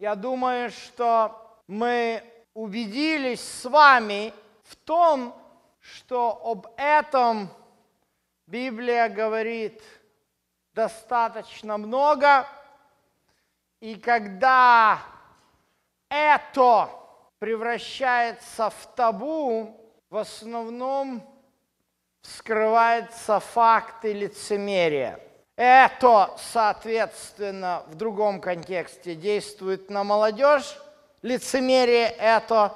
Я думаю, что мы убедились с вами в том, что об этом Библия говорит достаточно много. И когда это превращается в табу, в основном скрывается факты лицемерия – это, соответственно, в другом контексте действует на молодежь, лицемерие это.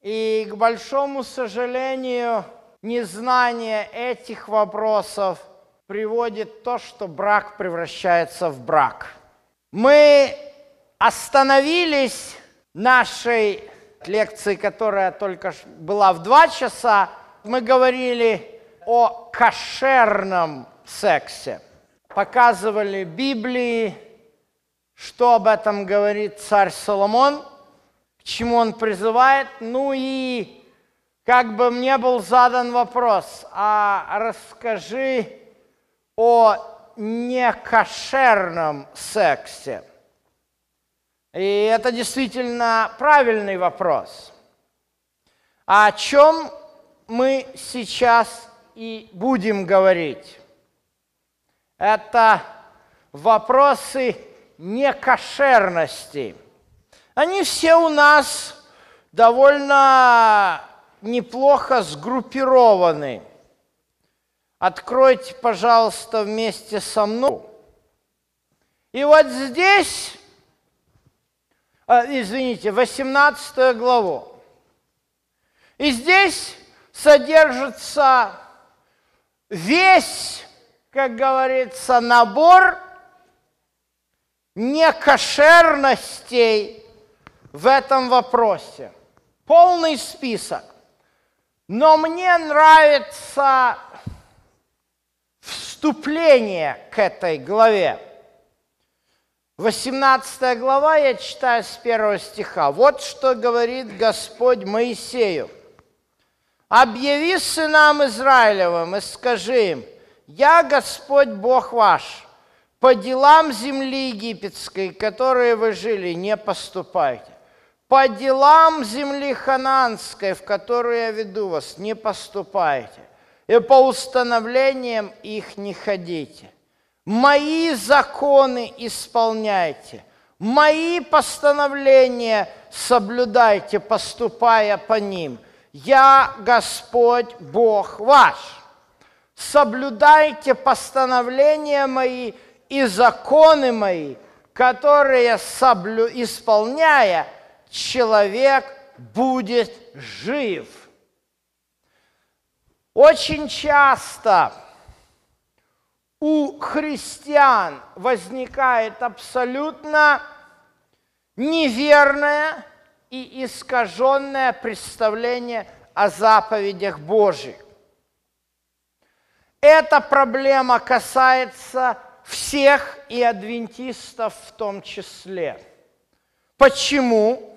И, к большому сожалению, незнание этих вопросов приводит то, что брак превращается в брак. Мы остановились нашей лекции, которая только была в два часа. Мы говорили о кошерном сексе показывали Библии, что об этом говорит царь Соломон, к чему он призывает. Ну и как бы мне был задан вопрос, а расскажи о некошерном сексе. И это действительно правильный вопрос. О чем мы сейчас и будем говорить? Это вопросы некошерности. Они все у нас довольно неплохо сгруппированы. Откройте, пожалуйста, вместе со мной. И вот здесь, а, извините, 18 главу. И здесь содержится весь как говорится, набор некошерностей в этом вопросе. Полный список. Но мне нравится вступление к этой главе. 18 глава, я читаю с первого стиха. Вот что говорит Господь Моисею. «Объяви сынам Израилевым и скажи им, «Я Господь Бог ваш, по делам земли египетской, которые вы жили, не поступайте. По делам земли хананской, в которую я веду вас, не поступайте. И по установлениям их не ходите. Мои законы исполняйте, мои постановления соблюдайте, поступая по ним. Я Господь Бог ваш» соблюдайте постановления мои и законы мои, которые соблю... исполняя, человек будет жив. Очень часто у христиан возникает абсолютно неверное и искаженное представление о заповедях Божьих. Эта проблема касается всех и адвентистов в том числе. Почему?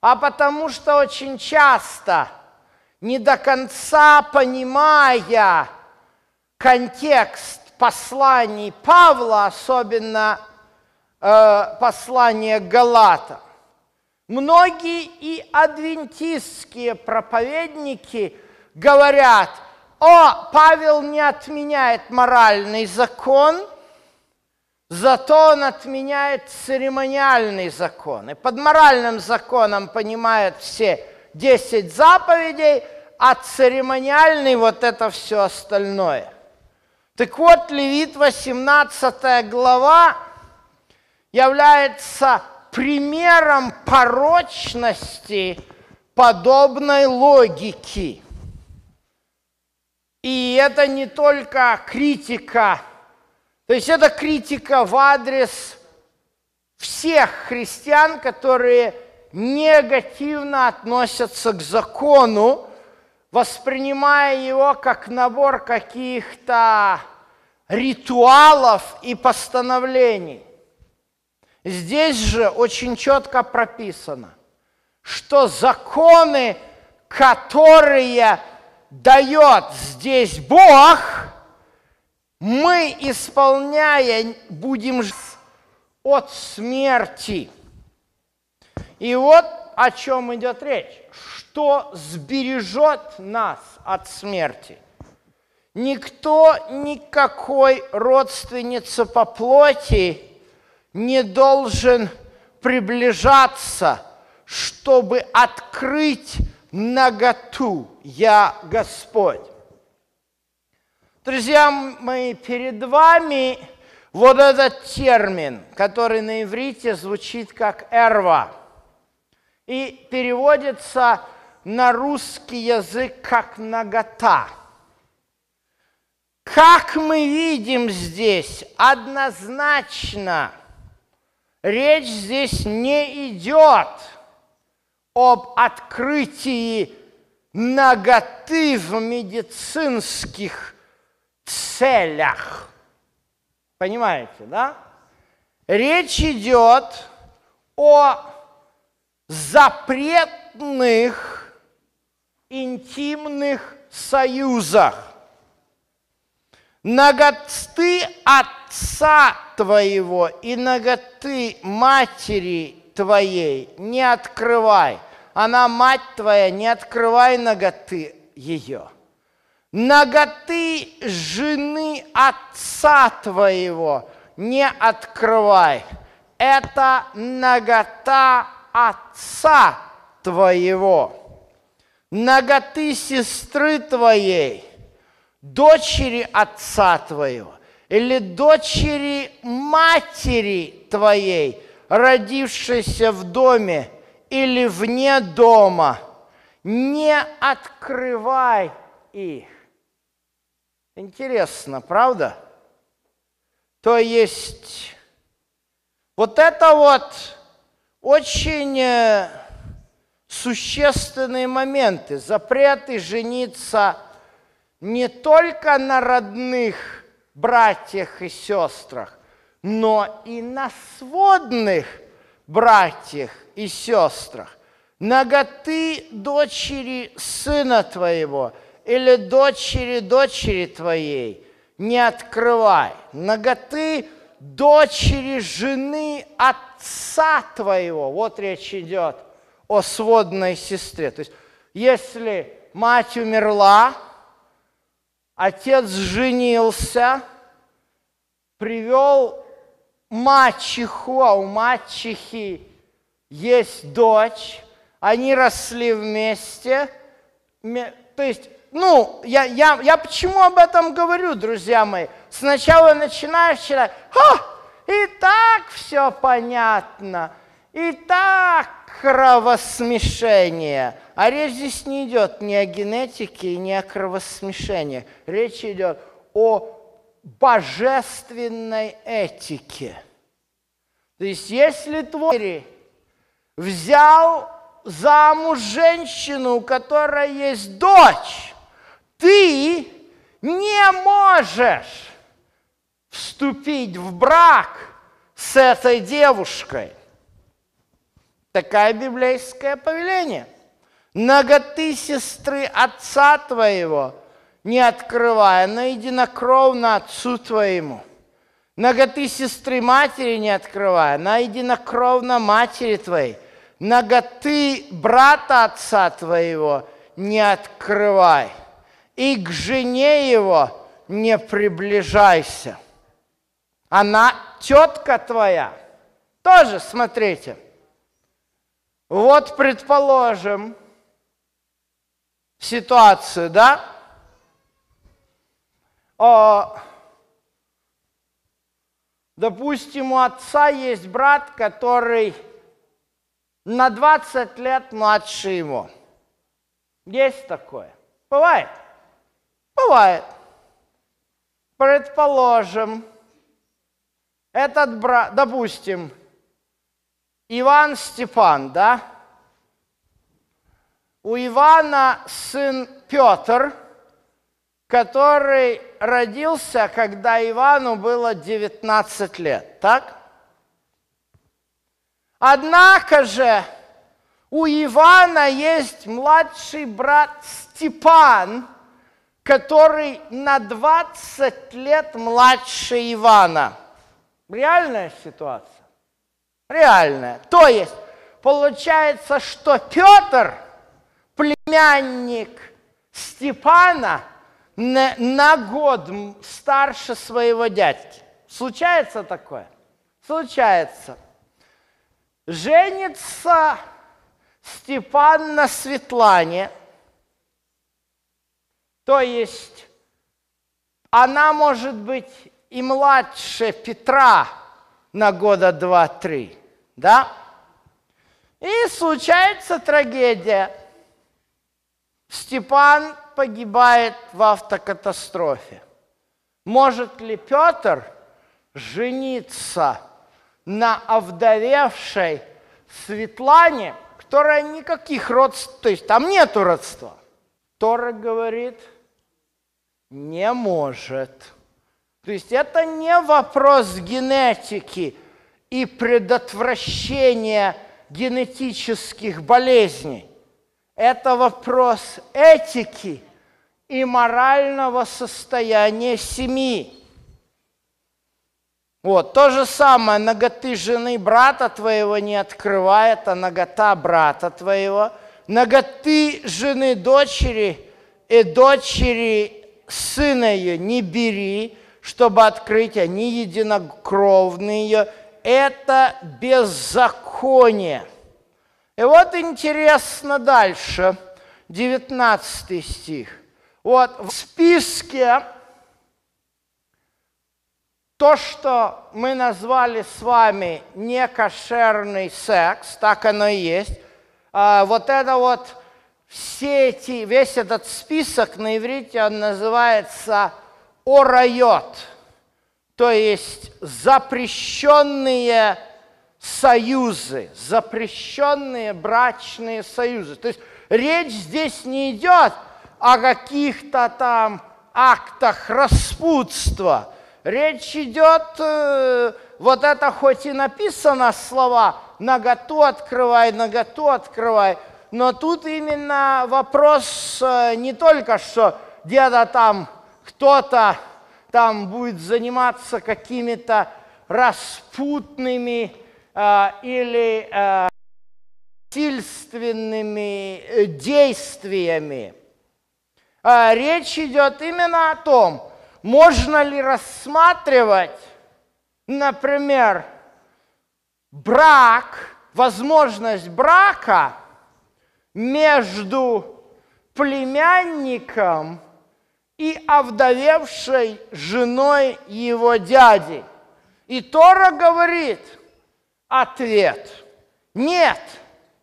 А потому что очень часто, не до конца понимая контекст посланий Павла, особенно э, послания Галата, многие и адвентистские проповедники говорят – о, Павел не отменяет моральный закон, зато он отменяет церемониальный закон. И под моральным законом понимают все 10 заповедей, а церемониальный вот это все остальное. Так вот, Левит 18 глава является примером порочности подобной логики – и это не только критика, то есть это критика в адрес всех христиан, которые негативно относятся к закону, воспринимая его как набор каких-то ритуалов и постановлений. Здесь же очень четко прописано, что законы, которые дает здесь Бог, мы, исполняя, будем от смерти. И вот о чем идет речь. Что сбережет нас от смерти? Никто, никакой родственница по плоти не должен приближаться, чтобы открыть наготу «Я Господь». Друзья мои, перед вами вот этот термин, который на иврите звучит как «эрва», и переводится на русский язык как «нагота». Как мы видим здесь, однозначно речь здесь не идет об открытии ноготы в медицинских целях. Понимаете, да? Речь идет о запретных интимных союзах. Ноготы отца твоего и ноготы матери твоей не открывай. Она мать твоя, не открывай ноготы ее. Ноготы жены отца твоего не открывай. Это нагота отца твоего. Ноготы сестры твоей, дочери отца твоего или дочери матери твоей, родившейся в доме или вне дома, не открывай их. Интересно, правда? То есть вот это вот очень э, существенные моменты. Запреты жениться не только на родных братьях и сестрах, но и на сводных братьях и сестрах. Ноготы дочери сына твоего – или дочери дочери твоей не открывай. Ноготы дочери жены отца твоего. Вот речь идет о сводной сестре. То есть, если мать умерла, отец женился, привел мачеху, а у мачехи есть дочь, они росли вместе, то есть ну, я, я, я почему об этом говорю, друзья мои? Сначала начинаешь читать, Ха, и так все понятно, и так кровосмешение. А речь здесь не идет ни о генетике, ни о кровосмешении. Речь идет о божественной этике. То есть, если твой взял замуж женщину, у которой есть дочь, ты не можешь вступить в брак с этой девушкой. Такое библейское повеление. Ноготы сестры отца твоего не открывая, но единокровно отцу твоему. Ноготы сестры матери не открывая, на единокровно матери твоей. Ноготы брата отца твоего не открывай и к жене его не приближайся. Она тетка твоя. Тоже смотрите. Вот предположим ситуацию, да? О, допустим, у отца есть брат, который на 20 лет младше его. Есть такое? Бывает. Бывает. Предположим, этот брат, допустим, Иван Степан, да? У Ивана сын Петр, который родился, когда Ивану было 19 лет, так? Однако же у Ивана есть младший брат Степан – который на 20 лет младше Ивана. Реальная ситуация? Реальная. То есть получается, что Петр, племянник Степана, на, на год старше своего дядьки. Случается такое? Случается. Женится Степан на Светлане, то есть она может быть и младше Петра на года два-три, да? И случается трагедия. Степан погибает в автокатастрофе. Может ли Петр жениться на овдовевшей Светлане, которая никаких родств, то есть там нету родства? Тора говорит, не может. То есть это не вопрос генетики и предотвращения генетических болезней. Это вопрос этики и морального состояния семьи. Вот, то же самое, ноготы жены брата твоего не открывает, а нагота брата твоего. Ноготы жены дочери и дочери сына ее не бери, чтобы открыть, они единокровные. Это беззаконие. И вот интересно дальше, 19 стих. Вот в списке то, что мы назвали с вами некошерный секс, так оно и есть. А, вот это вот все эти, весь этот список на иврите, он называется орайот, то есть запрещенные союзы, запрещенные брачные союзы. То есть речь здесь не идет о каких-то там актах распутства. Речь идет, э, вот это хоть и написано слова «наготу открывай, наготу открывай», но тут именно вопрос э, не только, что где-то там кто-то там будет заниматься какими-то распутными э, или э, э, действиями. Э, речь идет именно о том, можно ли рассматривать, например, брак, возможность брака между племянником и овдовевшей женой его дяди. И Тора говорит, ответ, нет,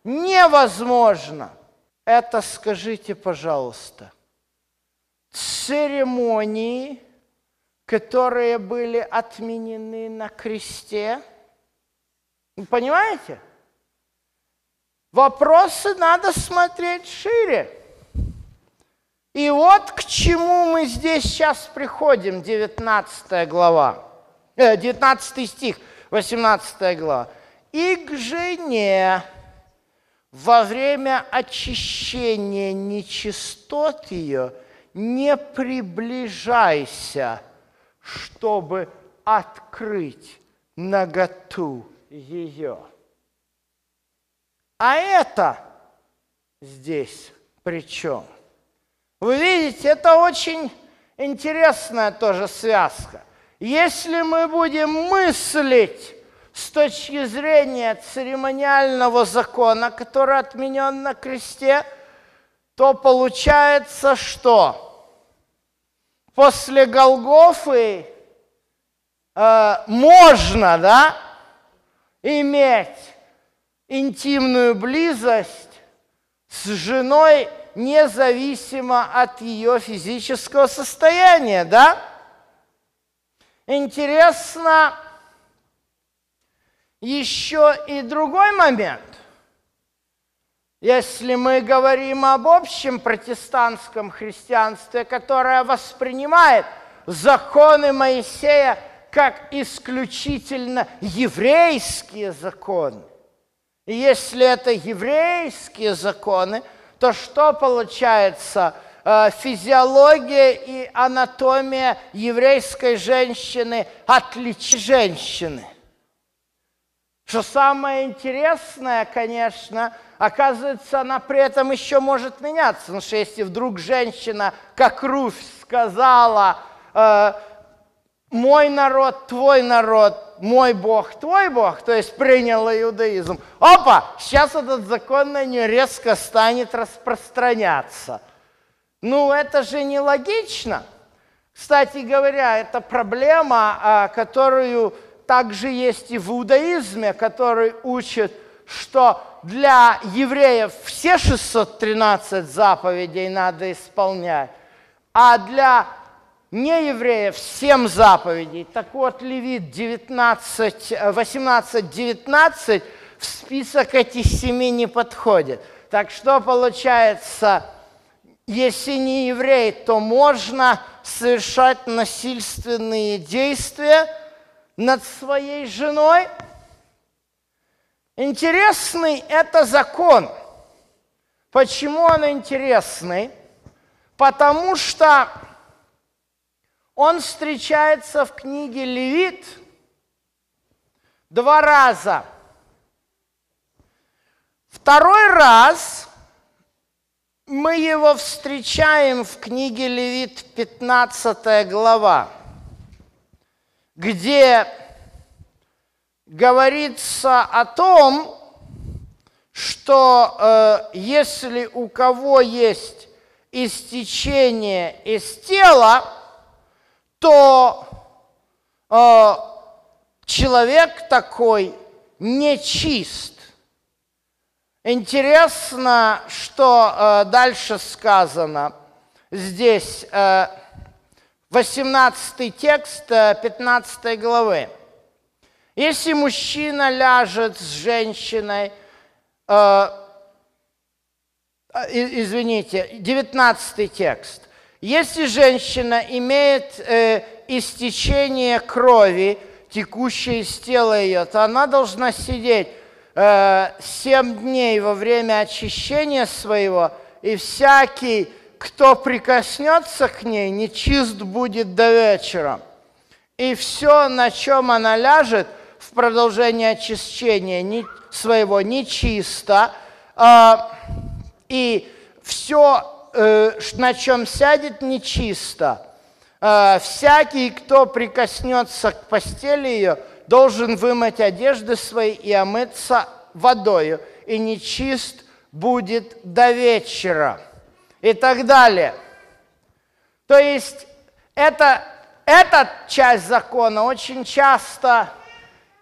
невозможно. Это скажите, пожалуйста, церемонии, которые были отменены на кресте. Понимаете? Вопросы надо смотреть шире. И вот к чему мы здесь сейчас приходим, 19 глава, 19 э, стих, 18 глава. «И к жене во время очищения нечистот ее не приближайся, чтобы открыть наготу ее». А это здесь при чем? Вы видите, это очень интересная тоже связка. Если мы будем мыслить с точки зрения церемониального закона, который отменен на кресте, то получается, что после Голгофы э, можно, да, иметь интимную близость с женой независимо от ее физического состояния, да? Интересно еще и другой момент. Если мы говорим об общем протестантском христианстве, которое воспринимает законы Моисея как исключительно еврейские законы, если это еврейские законы – то что получается? Э, физиология и анатомия еврейской женщины отличие женщины. Что самое интересное, конечно, оказывается, она при этом еще может меняться. Потому что если вдруг женщина, как Руфь, сказала, э, мой народ, твой народ, мой Бог, твой Бог, то есть приняла иудаизм, опа, сейчас этот закон на нее резко станет распространяться. Ну, это же нелогично. Кстати говоря, это проблема, а, которую также есть и в иудаизме, который учит, что для евреев все 613 заповедей надо исполнять, а для неевреев 7 заповедей. Так вот, Левит 19, 18-19 в список этих семи не подходит. Так что получается, если не еврей, то можно совершать насильственные действия над своей женой. Интересный это закон. Почему он интересный? Потому что он встречается в книге Левит два раза. Второй раз мы его встречаем в книге Левит 15 глава, где говорится о том, что э, если у кого есть истечение из тела, то э, человек такой нечист. Интересно, что э, дальше сказано здесь, э, 18 текст э, 15 главы. Если мужчина ляжет с женщиной, э, э извините, 19 текст, если женщина имеет э, истечение крови, текущее из тела ее, то она должна сидеть э, 7 дней во время очищения своего, и всякий, кто прикоснется к ней, нечист будет до вечера. И все, на чем она ляжет в продолжение очищения своего, нечисто. Э, и все Э, на чем сядет нечисто. Э, всякий, кто прикоснется к постели ее, должен вымыть одежды свои и омыться водою, и нечист будет до вечера. И так далее. То есть это, эта часть закона очень часто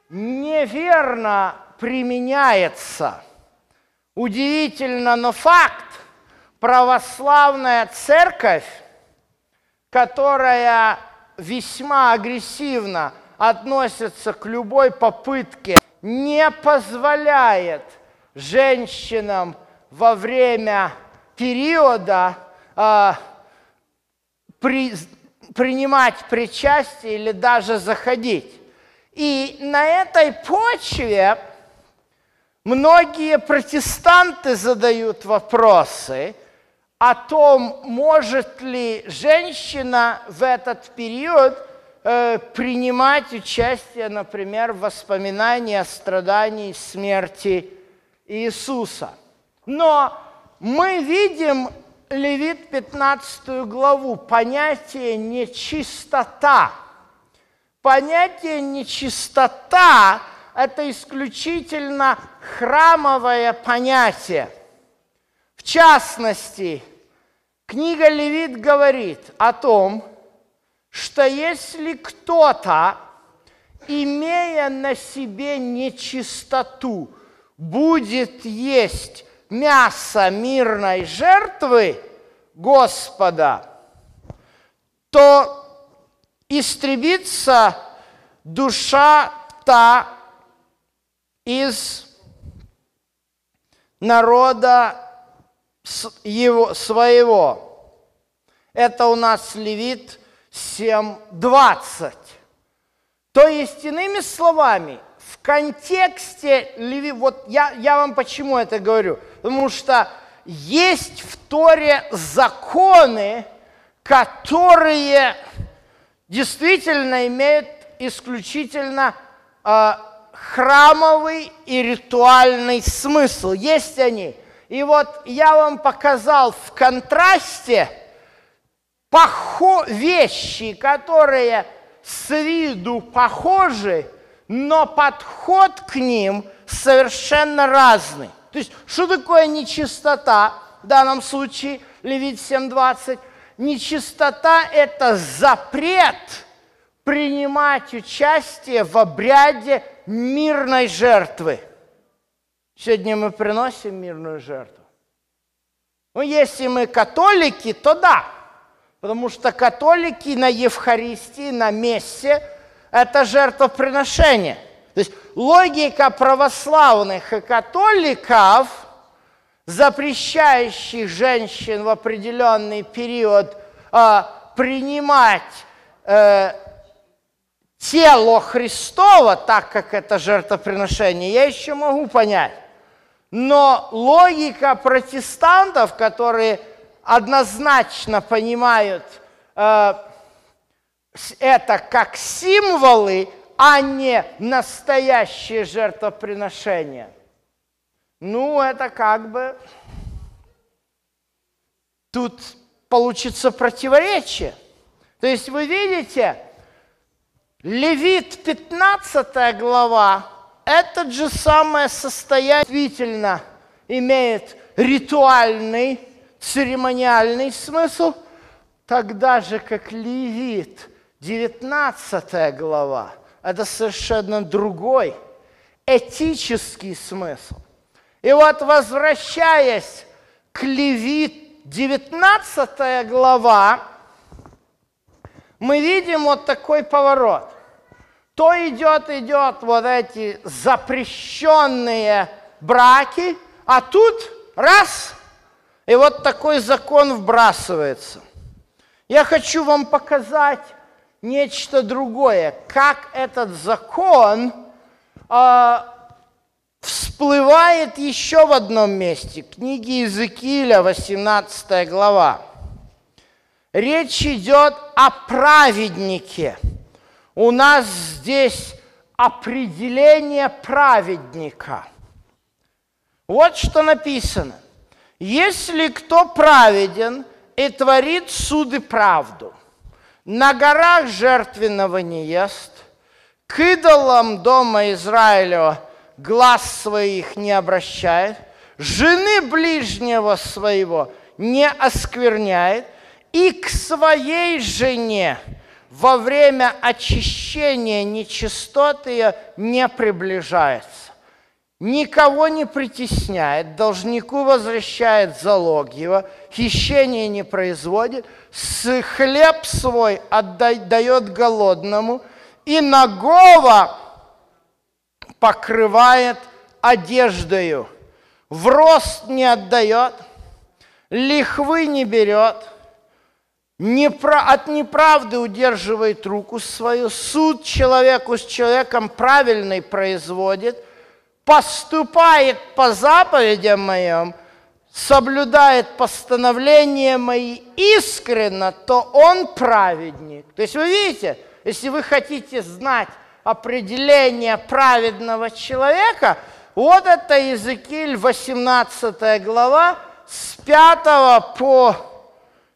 неверно применяется. Удивительно, но факт православная церковь, которая весьма агрессивно относится к любой попытке, не позволяет женщинам во время периода э, при, принимать причастие или даже заходить. И на этой почве многие протестанты задают вопросы – о том, может ли женщина в этот период э, принимать участие, например, в воспоминании о страдании и смерти Иисуса. Но мы видим Левит 15 главу, понятие нечистота. Понятие нечистота – это исключительно храмовое понятие. В частности, Книга Левит говорит о том, что если кто-то, имея на себе нечистоту, будет есть мясо мирной жертвы Господа, то истребится душа та из народа его, своего. Это у нас Левит 7.20. То есть, иными словами, контексте Леви, вот я, я вам почему это говорю, потому что есть в Торе законы, которые действительно имеют исключительно э, храмовый и ритуальный смысл. Есть они. И вот я вам показал в контрасте вещи, которые с виду похожи, но подход к ним совершенно разный. То есть, что такое нечистота в данном случае, Левит 7.20? Нечистота – это запрет принимать участие в обряде мирной жертвы. Сегодня мы приносим мирную жертву. Ну, если мы католики, то да, потому что католики на Евхаристии, на мессе – это жертвоприношение. То есть логика православных и католиков, запрещающих женщин в определенный период э, принимать э, тело Христова, так как это жертвоприношение, я еще могу понять. Но логика протестантов, которые однозначно понимают э, это как символы, а не настоящее жертвоприношение. Ну, это как бы... Тут получится противоречие. То есть вы видите, Левит 15 глава, этот же самое состояние действительно имеет ритуальный, церемониальный смысл, тогда же как Левит 19 глава – это совершенно другой этический смысл. И вот возвращаясь к Левит, 19 глава, мы видим вот такой поворот. То идет, идет вот эти запрещенные браки, а тут раз, и вот такой закон вбрасывается. Я хочу вам показать нечто другое, как этот закон э, всплывает еще в одном месте, книги Иезекииля, 18 глава. Речь идет о праведнике. У нас здесь определение праведника. Вот что написано. Если кто праведен и творит суды правду – на горах жертвенного не ест, к идолам дома Израилева глаз своих не обращает, жены ближнего своего не оскверняет, и к своей жене во время очищения нечистоты не приближается никого не притесняет, должнику возвращает залог его, хищение не производит, с хлеб свой отдает голодному, и нагого покрывает одеждою, в рост не отдает, лихвы не берет, от неправды удерживает руку свою, суд человеку с человеком правильный производит – поступает по заповедям моим, соблюдает постановления мои искренно, то он праведник. То есть вы видите, если вы хотите знать определение праведного человека, вот это Иезекииль, 18 глава, с 5 по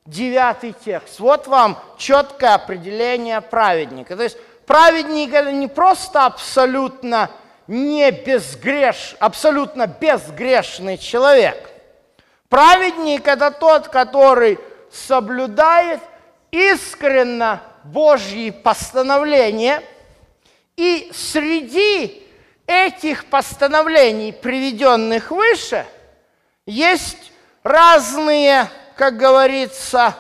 9 текст. Вот вам четкое определение праведника. То есть праведник это не просто абсолютно не безгреш, абсолютно безгрешный человек. Праведник – это тот, который соблюдает искренно Божьи постановления, и среди этих постановлений, приведенных выше, есть разные, как говорится,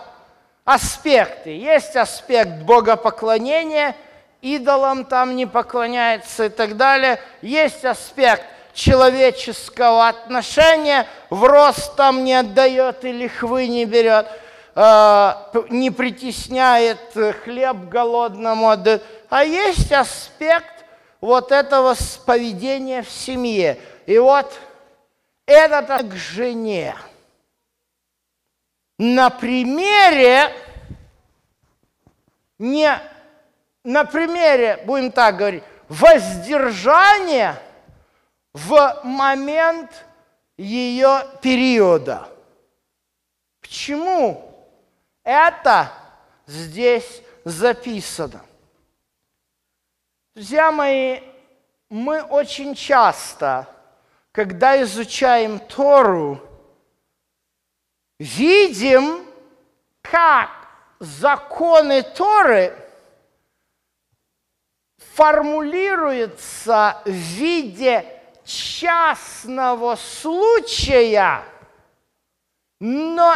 аспекты. Есть аспект богопоклонения – идолам там не поклоняется и так далее. Есть аспект человеческого отношения, в рост там не отдает и лихвы не берет, э, не притесняет хлеб голодному. А есть аспект вот этого поведения в семье. И вот это к жене. На примере не на примере, будем так говорить, воздержание в момент ее периода. Почему это здесь записано? Друзья мои, мы очень часто, когда изучаем Тору, видим, как законы Торы формулируются в виде частного случая, но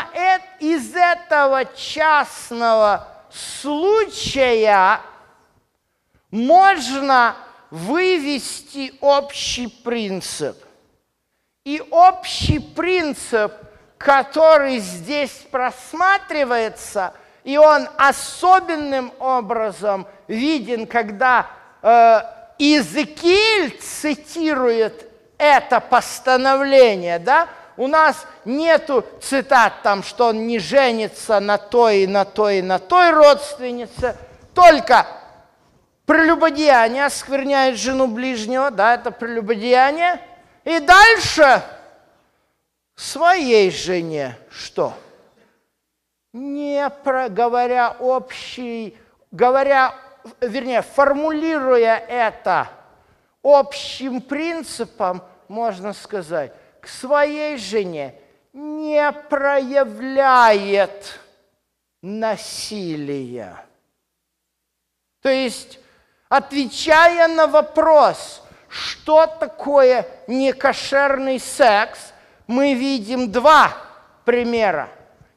из этого частного случая можно вывести общий принцип. И общий принцип, который здесь просматривается, и он особенным образом виден, когда Иезекииль цитирует это постановление, да, у нас нету цитат там, что он не женится на той и на той и на той родственнице, только прелюбодеяние оскверняет жену ближнего, да, это прелюбодеяние. И дальше своей жене что? Не про, говоря общий, говоря, вернее, формулируя это общим принципом, можно сказать, к своей жене не проявляет насилия. То есть отвечая на вопрос, что такое некошерный секс, мы видим два примера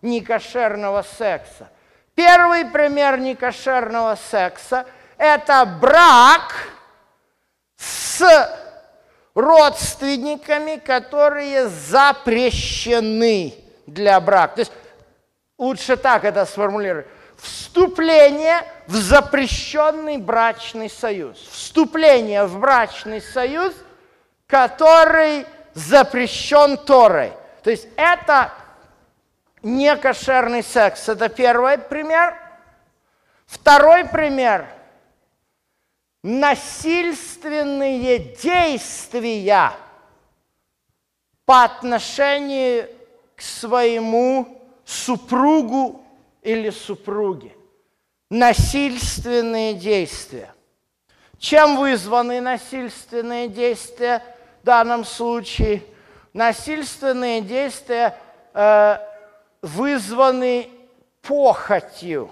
некошерного секса. Первый пример некошерного секса – это брак с родственниками, которые запрещены для брака. То есть лучше так это сформулировать вступление в запрещенный брачный союз. Вступление в брачный союз, который запрещен Торой. То есть это не кошерный секс. Это первый пример. Второй пример – насильственные действия по отношению к своему супругу или супруги. Насильственные действия. Чем вызваны насильственные действия в данном случае? Насильственные действия э, вызваны похотью.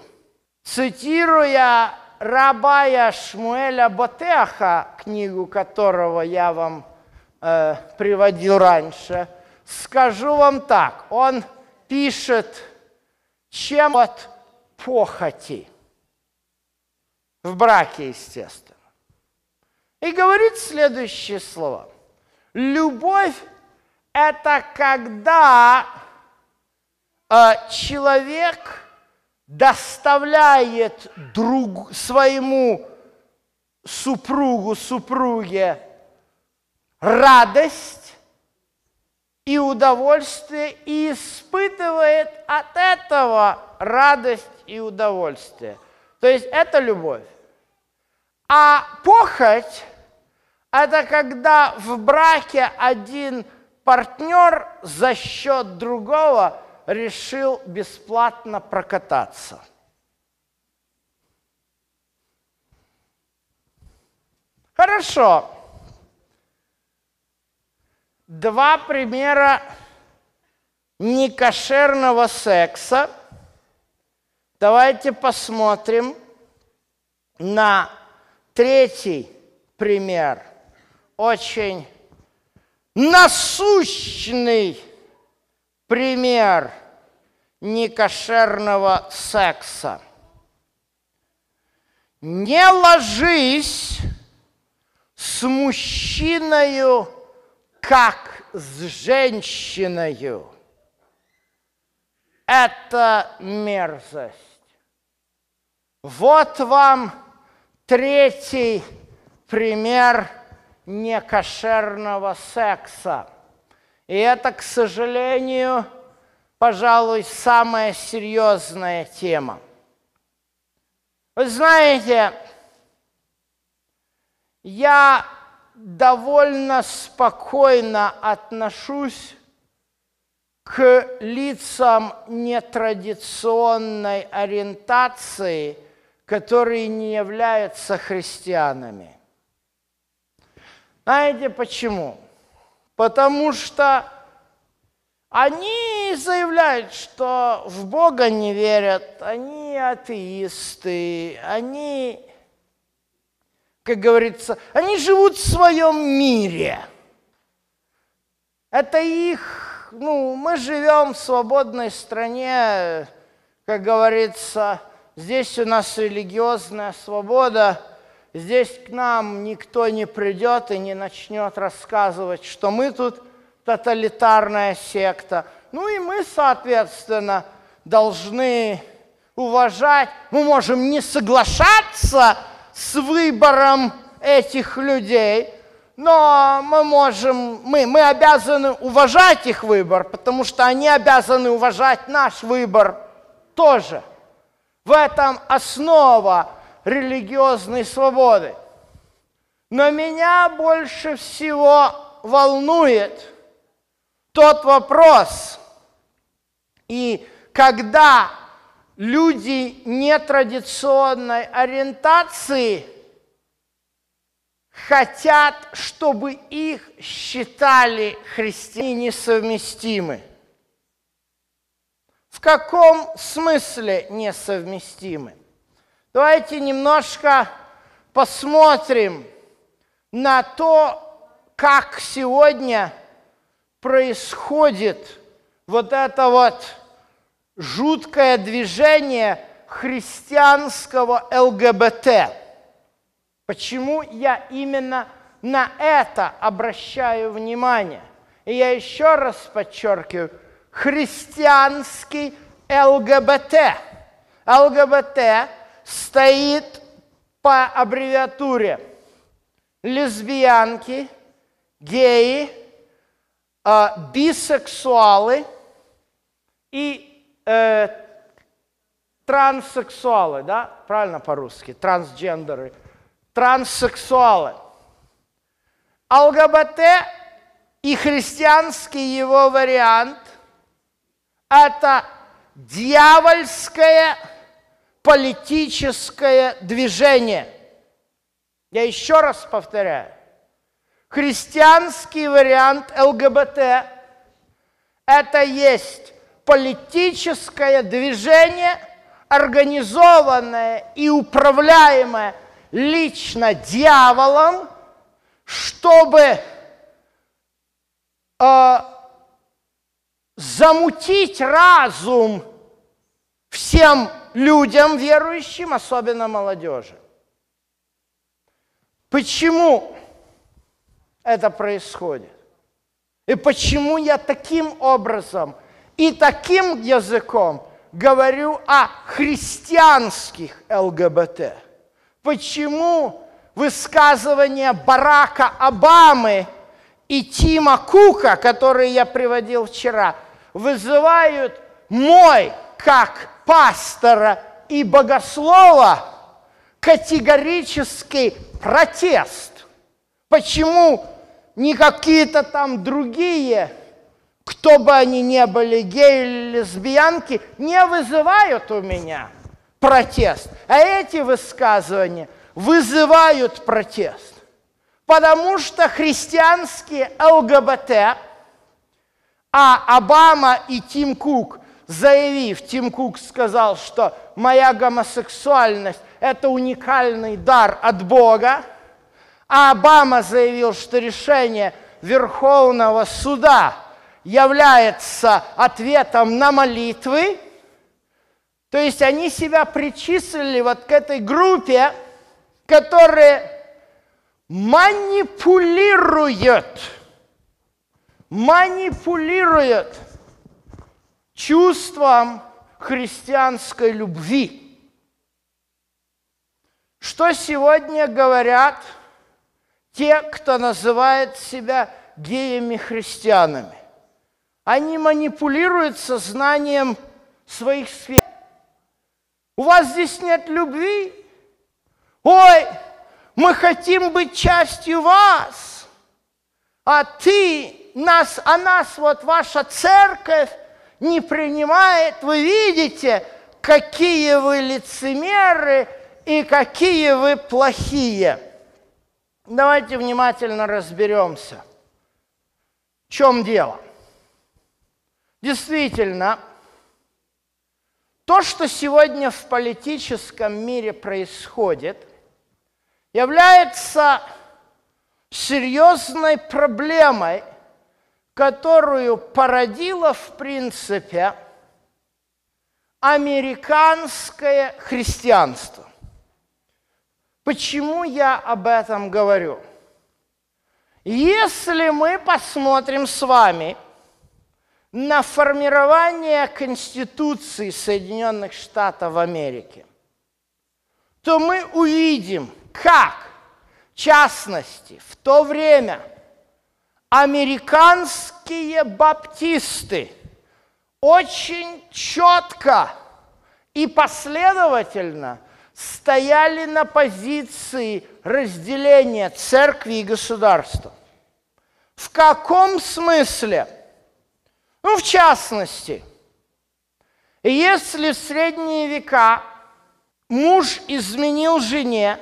Цитируя рабая Шмуэля Ботеха, книгу которого я вам э, приводил раньше, скажу вам так. Он пишет чем от похоти. В браке, естественно. И говорит следующие слова. Любовь – это когда человек доставляет друг, своему супругу, супруге радость, и удовольствие, и испытывает от этого радость и удовольствие. То есть это любовь. А похоть – это когда в браке один партнер за счет другого решил бесплатно прокататься. Хорошо два примера некошерного секса. Давайте посмотрим на третий пример. Очень насущный пример некошерного секса. Не ложись с мужчиною как с женщиной. Это мерзость. Вот вам третий пример некошерного секса. И это, к сожалению, пожалуй, самая серьезная тема. Вы знаете, я довольно спокойно отношусь к лицам нетрадиционной ориентации, которые не являются христианами. Знаете почему? Потому что они заявляют, что в Бога не верят, они атеисты, они, как говорится, они живут в своем мире. Это их, ну, мы живем в свободной стране, как говорится, здесь у нас религиозная свобода, здесь к нам никто не придет и не начнет рассказывать, что мы тут – тоталитарная секта. Ну и мы, соответственно, должны уважать, мы можем не соглашаться с выбором этих людей, но мы можем, мы, мы обязаны уважать их выбор, потому что они обязаны уважать наш выбор тоже. В этом основа религиозной свободы. Но меня больше всего волнует – тот вопрос. И когда люди нетрадиционной ориентации хотят, чтобы их считали христиане несовместимы. В каком смысле несовместимы? Давайте немножко посмотрим на то, как сегодня – происходит вот это вот жуткое движение христианского ЛГБТ. Почему я именно на это обращаю внимание? И я еще раз подчеркиваю, христианский ЛГБТ. ЛГБТ стоит по аббревиатуре лесбиянки, геи, а, бисексуалы и э, транссексуалы, да, правильно по-русски, трансгендеры, транссексуалы. ЛГБТ и христианский его вариант – это дьявольское политическое движение. Я еще раз повторяю христианский вариант ЛГБТ – это есть политическое движение, организованное и управляемое лично дьяволом, чтобы э, замутить разум всем людям верующим, особенно молодежи. Почему? это происходит. И почему я таким образом и таким языком говорю о христианских ЛГБТ? Почему высказывания Барака Обамы и Тима Кука, которые я приводил вчера, вызывают мой, как пастора и богослова, категорический протест. Почему не какие-то там другие, кто бы они ни были, геи или лесбиянки, не вызывают у меня протест. А эти высказывания вызывают протест. Потому что христианские ЛГБТ, а Обама и Тим Кук, заявив, Тим Кук сказал, что моя гомосексуальность – это уникальный дар от Бога – а Обама заявил, что решение Верховного суда является ответом на молитвы, то есть они себя причислили вот к этой группе, которая манипулирует, манипулирует чувством христианской любви. Что сегодня говорят – те, кто называет себя геями-христианами. Они манипулируют сознанием своих свет. У вас здесь нет любви? Ой, Мы хотим быть частью вас. А ты нас, а нас вот ваша церковь не принимает. Вы видите, какие вы лицемеры и какие вы плохие. Давайте внимательно разберемся. В чем дело? Действительно, то, что сегодня в политическом мире происходит, является серьезной проблемой, которую породило, в принципе, американское христианство. Почему я об этом говорю? Если мы посмотрим с вами на формирование Конституции Соединенных Штатов Америки, то мы увидим, как, в частности, в то время американские баптисты очень четко и последовательно – стояли на позиции разделения церкви и государства. В каком смысле? Ну, в частности, если в средние века муж изменил жене,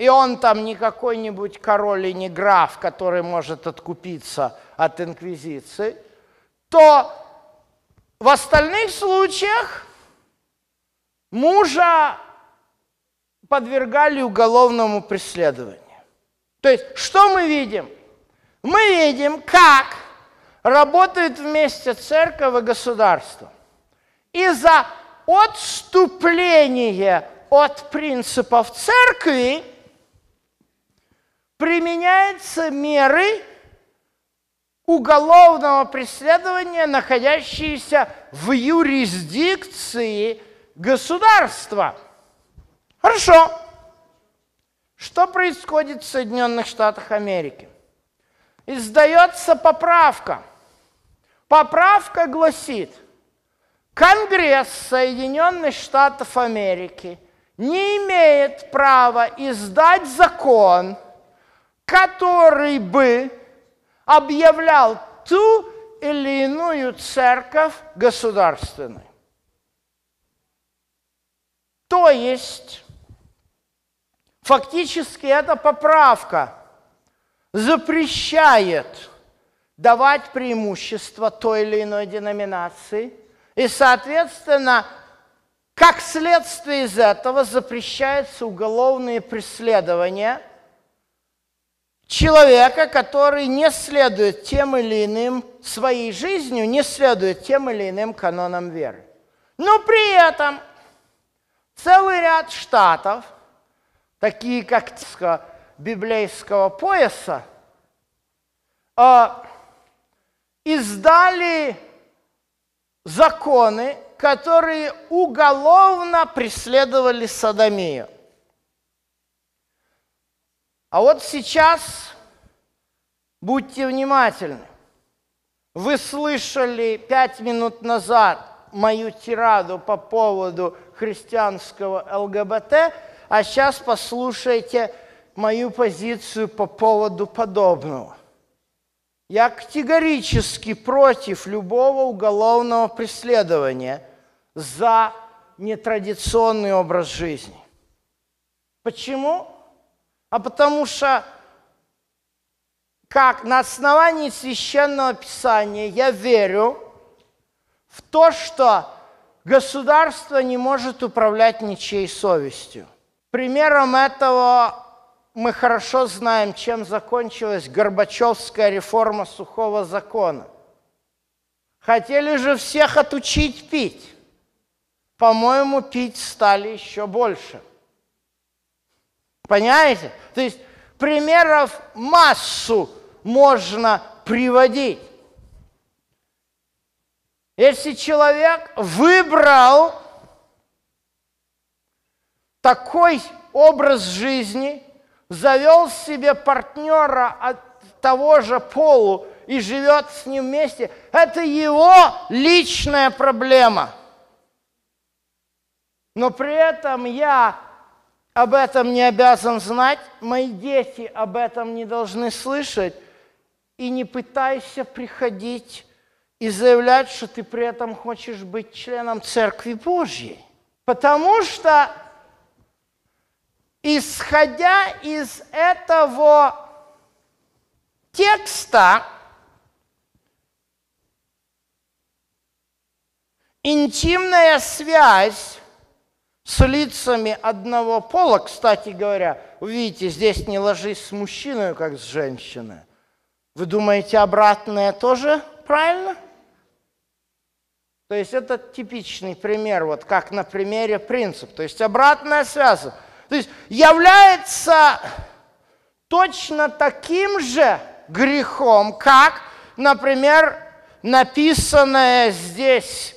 и он там не какой-нибудь король и не граф, который может откупиться от инквизиции, то в остальных случаях мужа подвергали уголовному преследованию. То есть, что мы видим? Мы видим, как работают вместе церковь и государство. И за отступление от принципов церкви применяются меры уголовного преследования, находящиеся в юрисдикции государства – Хорошо. Что происходит в Соединенных Штатах Америки? Издается поправка. Поправка гласит, Конгресс Соединенных Штатов Америки не имеет права издать закон, который бы объявлял ту или иную церковь государственной. То есть Фактически эта поправка запрещает давать преимущество той или иной деноминации, и, соответственно, как следствие из этого запрещается уголовные преследования человека, который не следует тем или иным своей жизнью, не следует тем или иным канонам веры. Но при этом целый ряд штатов – такие как библейского пояса, а, издали законы, которые уголовно преследовали садомию. А вот сейчас будьте внимательны. Вы слышали пять минут назад мою тираду по поводу христианского ЛГБТ – а сейчас послушайте мою позицию по поводу подобного. Я категорически против любого уголовного преследования за нетрадиционный образ жизни. Почему? А потому что как на основании священного писания я верю в то, что государство не может управлять ничьей совестью. Примером этого мы хорошо знаем, чем закончилась Горбачевская реформа сухого закона. Хотели же всех отучить пить. По-моему, пить стали еще больше. Понимаете? То есть примеров массу можно приводить. Если человек выбрал такой образ жизни, завел себе партнера от того же полу и живет с ним вместе, это его личная проблема. Но при этом я об этом не обязан знать, мои дети об этом не должны слышать, и не пытайся приходить и заявлять, что ты при этом хочешь быть членом Церкви Божьей. Потому что, исходя из этого текста, интимная связь с лицами одного пола, кстати говоря, увидите, здесь не ложись с мужчиной, как с женщиной. Вы думаете, обратное тоже правильно? То есть это типичный пример, вот как на примере принцип. То есть обратная связь. То есть является точно таким же грехом, как, например, написанное здесь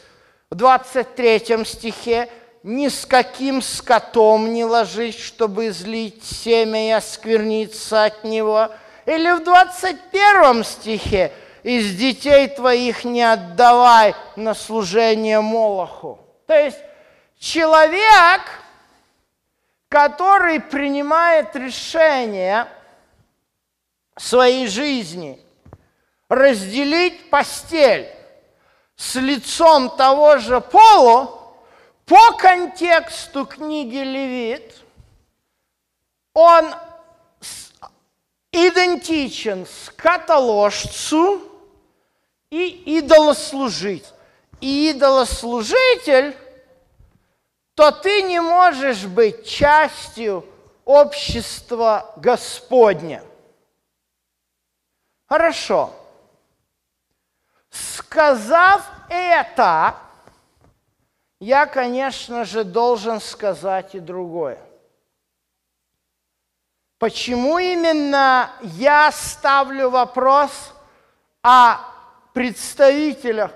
в 23 стихе, ни с каким скотом не ложись, чтобы излить семя и оскверниться от него. Или в 21 стихе, из детей твоих не отдавай на служение Молоху. То есть человек, который принимает решение своей жизни разделить постель с лицом того же пола, по контексту книги Левит, он идентичен скотоложцу, и идолослужитель. И идолослужитель, то ты не можешь быть частью общества Господня. Хорошо. Сказав это, я, конечно же, должен сказать и другое. Почему именно я ставлю вопрос о представителях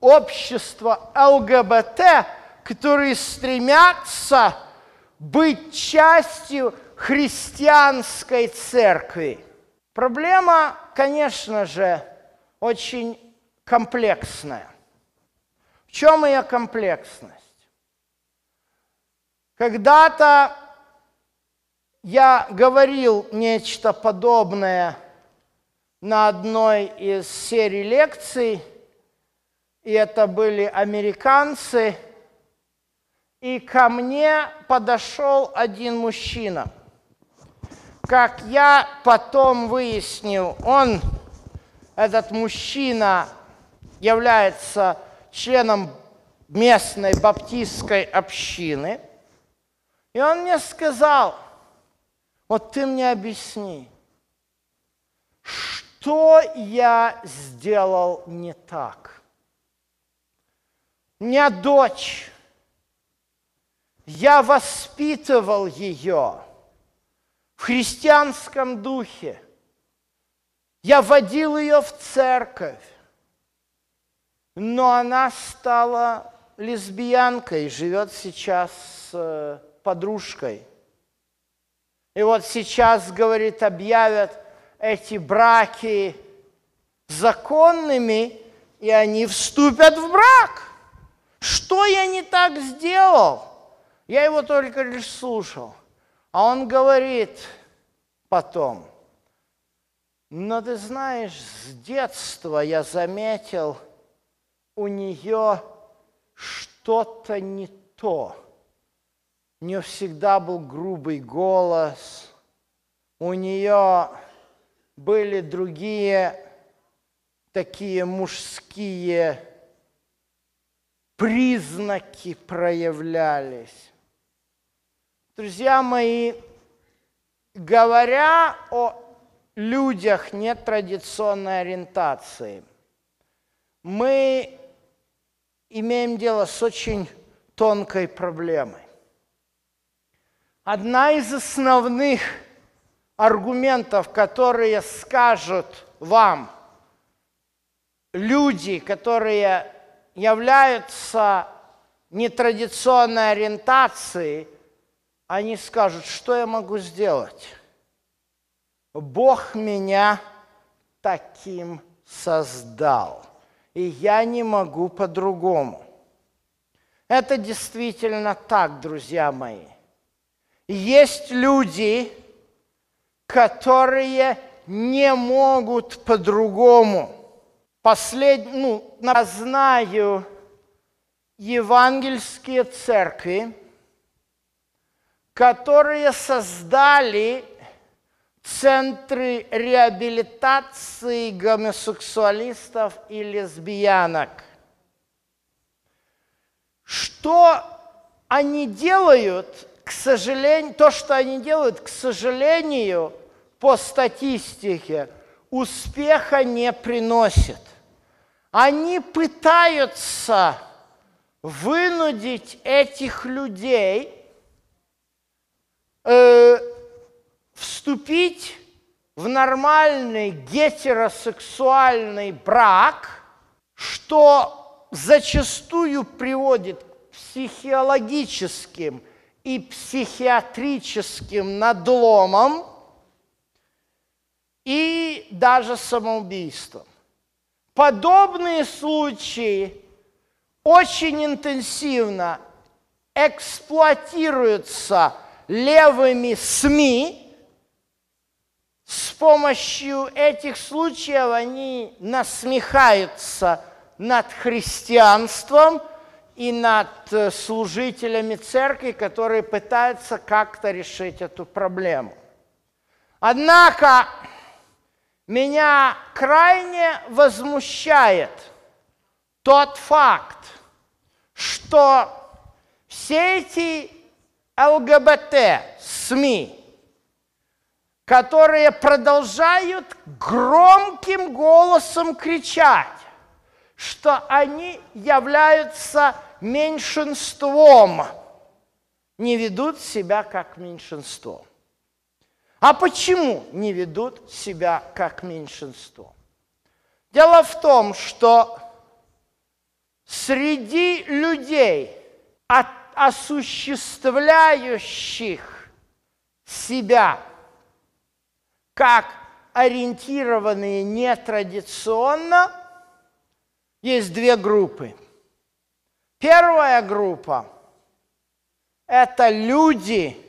общества ЛГБТ, которые стремятся быть частью христианской церкви. Проблема, конечно же, очень комплексная. Чем ее комплексность? Когда-то я говорил нечто подобное – на одной из серий лекций, и это были американцы, и ко мне подошел один мужчина. Как я потом выяснил, он, этот мужчина, является членом местной баптистской общины. И он мне сказал, вот ты мне объясни, что я сделал не так? У меня дочь, я воспитывал ее в христианском духе. Я водил ее в церковь, но она стала лесбиянкой, живет сейчас с э, подружкой. И вот сейчас, говорит, объявят – эти браки законными, и они вступят в брак. Что я не так сделал? Я его только лишь слушал. А он говорит потом, но ты знаешь, с детства я заметил, у нее что-то не то. У нее всегда был грубый голос, у нее были другие такие мужские признаки проявлялись. Друзья мои, говоря о людях нетрадиционной ориентации, мы имеем дело с очень тонкой проблемой. Одна из основных аргументов, которые скажут вам люди, которые являются нетрадиционной ориентацией, они скажут, что я могу сделать? Бог меня таким создал, и я не могу по-другому. Это действительно так, друзья мои. Есть люди, которые не могут по-другому. Послед... ну, я знаю евангельские церкви, которые создали центры реабилитации гомосексуалистов и лесбиянок. Что они делают, к сожалению, то, что они делают, к сожалению, по статистике, успеха не приносит. Они пытаются вынудить этих людей э, вступить в нормальный гетеросексуальный брак, что зачастую приводит к психологическим и психиатрическим надломам и даже самоубийством. Подобные случаи очень интенсивно эксплуатируются левыми СМИ. С помощью этих случаев они насмехаются над христианством и над э, служителями церкви, которые пытаются как-то решить эту проблему. Однако меня крайне возмущает тот факт, что все эти ЛГБТ СМИ, которые продолжают громким голосом кричать, что они являются меньшинством, не ведут себя как меньшинство. А почему не ведут себя как меньшинство? Дело в том, что среди людей, осуществляющих себя как ориентированные нетрадиционно, есть две группы. Первая группа – это люди,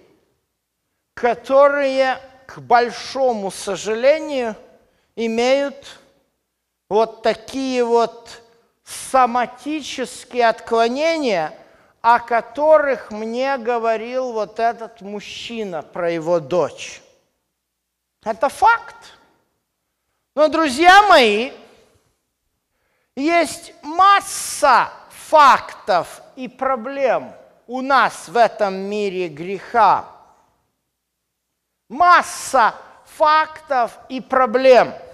которые, к большому сожалению, имеют вот такие вот соматические отклонения, о которых мне говорил вот этот мужчина про его дочь. Это факт. Но, друзья мои, есть масса фактов и проблем у нас в этом мире греха. Масса фактов и проблем –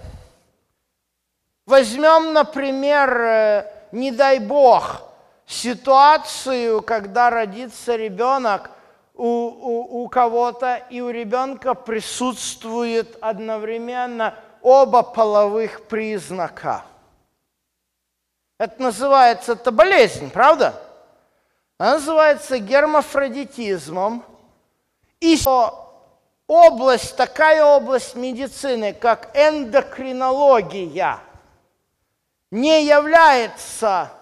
Возьмем, например, э, не дай бог, ситуацию, когда родится ребенок у, у, у кого-то, и у ребенка присутствует одновременно оба половых признака. Это называется, это болезнь, правда? Она называется гермафродитизмом. И область, такая область медицины, как эндокринология – не является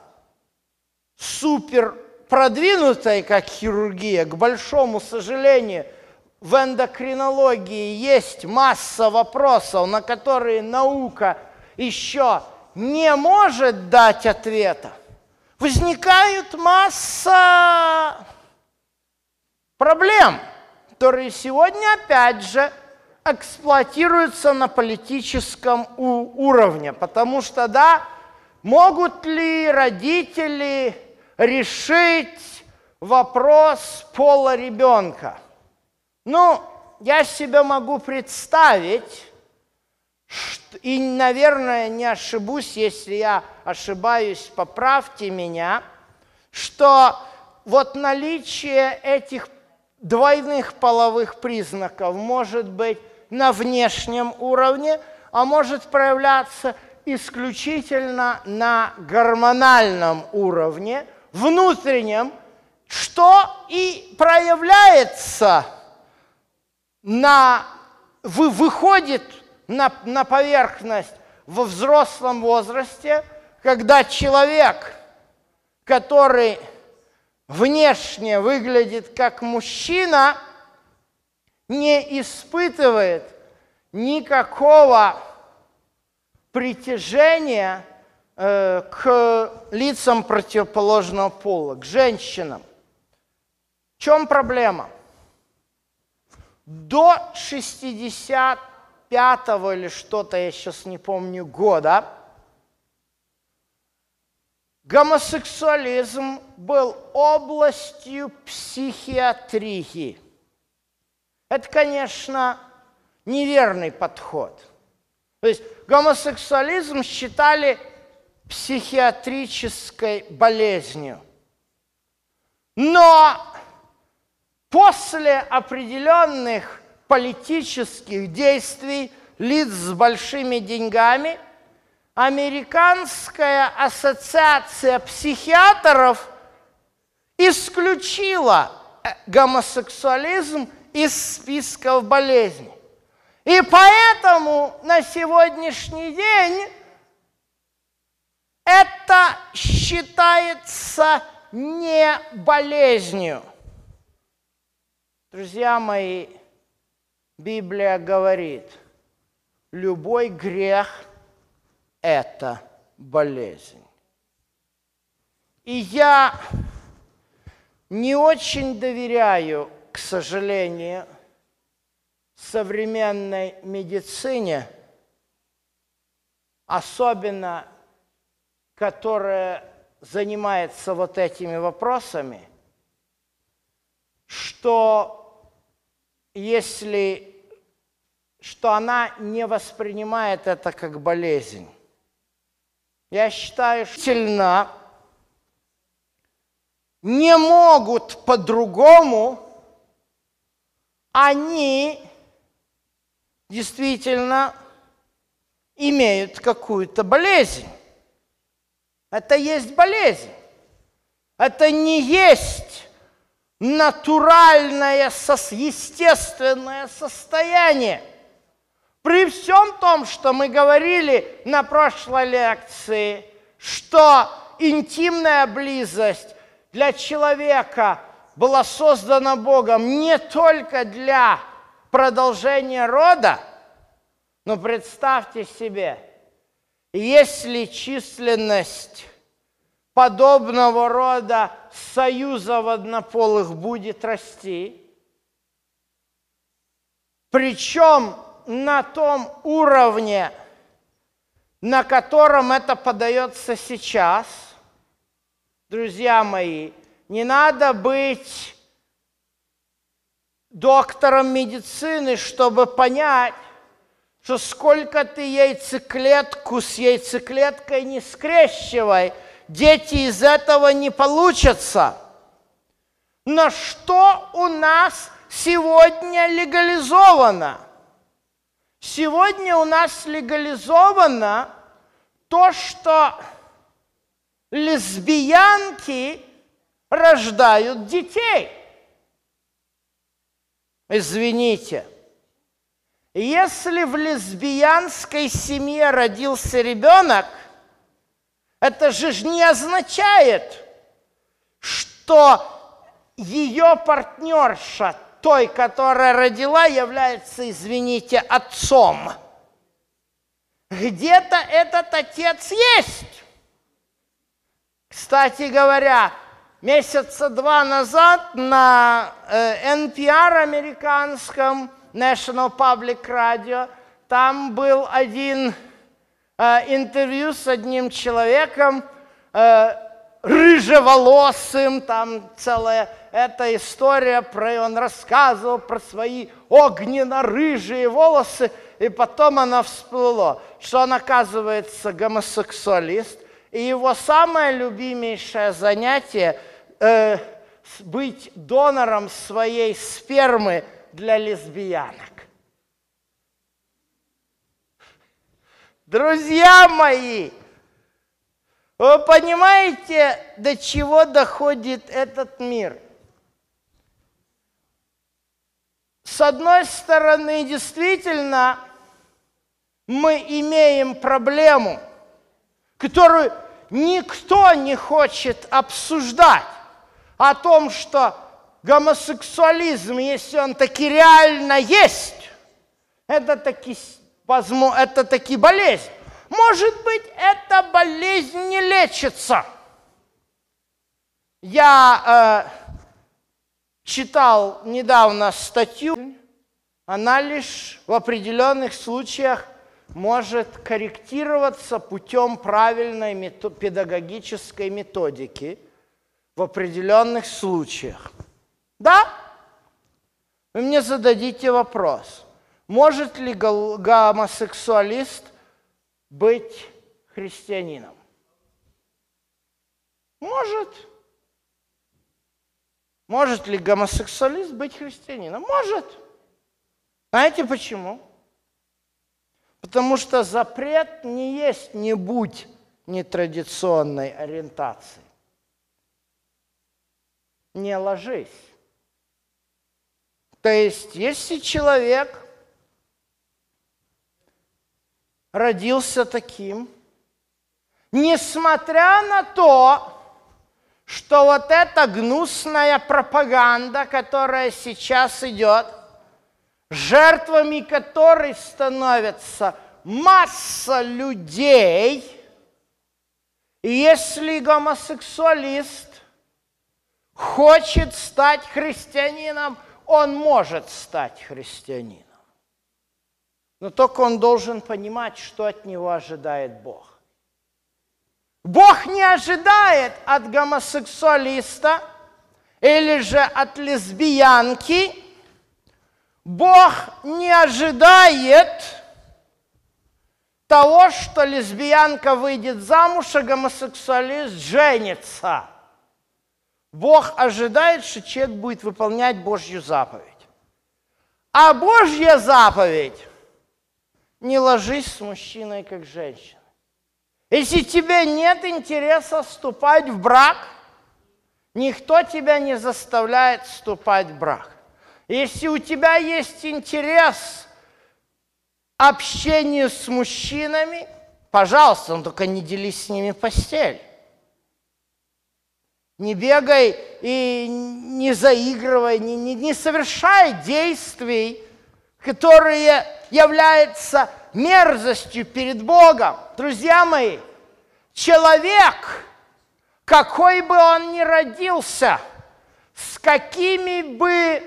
супер продвинутой, как хирургия, к большому сожалению, в эндокринологии есть масса вопросов, на которые наука еще не может дать ответа. Возникает масса проблем, которые сегодня опять же эксплуатируются на политическом уровне, потому что, да, Могут ли родители решить вопрос пола ребенка? Ну, я себе могу представить, и, наверное, не ошибусь, если я ошибаюсь, поправьте меня, что вот наличие этих двойных половых признаков может быть на внешнем уровне, а может проявляться исключительно на гормональном уровне, внутреннем, что и проявляется на, вы, выходит на, на поверхность во взрослом возрасте, когда человек, который внешне выглядит как мужчина, не испытывает никакого притяжения к лицам противоположного пола, к женщинам. В чем проблема? До 65-го или что-то, я сейчас не помню, года, гомосексуализм был областью психиатрии. Это, конечно, неверный подход. То есть гомосексуализм считали психиатрической болезнью. Но после определенных политических действий лиц с большими деньгами Американская ассоциация психиатров исключила э, гомосексуализм из списков болезней. И поэтому на сегодняшний день это считается не болезнью. Друзья мои, Библия говорит, любой грех – это болезнь. И я не очень доверяю к сожалению, современной медицине, особенно которая занимается вот этими вопросами, что если что она не воспринимает это как болезнь. Я считаю, что сильно не могут по-другому они действительно имеют какую-то болезнь. Это есть болезнь. Это не есть натуральное, естественное состояние. При всем том, что мы говорили на прошлой лекции, что интимная близость для человека – была создана Богом не только для продолжения рода, но представьте себе, если численность подобного рода союзов однополых будет расти, причем на том уровне, на котором это подается сейчас, друзья мои, не надо быть доктором медицины, чтобы понять, что сколько ты яйцеклетку с яйцеклеткой не скрещивай, дети из этого не получатся. Но что у нас сегодня легализовано? Сегодня у нас легализовано то, что лесбиянки рождают детей. Извините, если в лесбиянской семье родился ребенок, это же не означает, что ее партнерша, той, которая родила, является, извините, отцом. Где-то этот отец есть. Кстати говоря, месяца два назад на NPR э, американском, National Public Radio, там был один э, интервью с одним человеком, э, рыжеволосым, там целая эта история, про, он рассказывал про свои огненно-рыжие волосы, и потом она всплыла, что он, оказывается, гомосексуалист, и его самое любимейшее занятие – э, быть донором своей спермы для лесбиянок. Друзья мои, вы понимаете, до чего доходит этот мир? С одной стороны, действительно, мы имеем проблему, которую никто не хочет обсуждать о том, что гомосексуализм, если он таки реально есть, это таки, это таки болезнь. Может быть, эта болезнь не лечится. Я э, читал недавно статью, она лишь в определенных случаях может корректироваться путем правильной педагогической методики в определенных случаях. Да? Вы мне зададите вопрос, может ли гомосексуалист быть христианином? Может. Может ли гомосексуалист быть христианином? Может. Знаете почему? Потому что запрет не есть не будь нетрадиционной ориентации. Не ложись. То есть, если человек родился таким, несмотря на то, что вот эта гнусная пропаганда, которая сейчас идет, жертвами которой становятся масса людей, и если гомосексуалист хочет стать христианином, он может стать христианином. Но только он должен понимать, что от него ожидает Бог. Бог не ожидает от гомосексуалиста или же от лесбиянки. Бог не ожидает того, что лесбиянка выйдет замуж, а гомосексуалист женится. Бог ожидает, что человек будет выполнять Божью заповедь. А Божья заповедь не ложись с мужчиной, как женщина. Если тебе нет интереса вступать в брак, никто тебя не заставляет вступать в брак. Если у тебя есть интерес общению с мужчинами, пожалуйста, но только не делись с ними постель. Не бегай и не заигрывай, не, не, не совершай действий, которые являются мерзостью перед Богом. Друзья мои, человек, какой бы он ни родился, с какими бы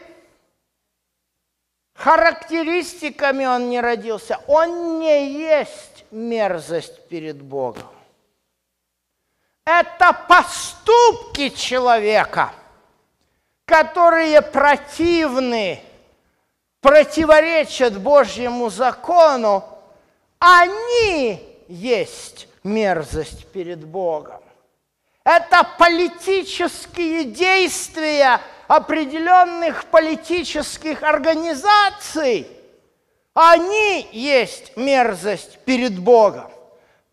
характеристиками он не родился, он не есть мерзость перед Богом. Это поступки человека, которые противны противоречат Божьему закону, они есть мерзость перед Богом. Это политические действия определенных политических организаций. Они есть мерзость перед Богом.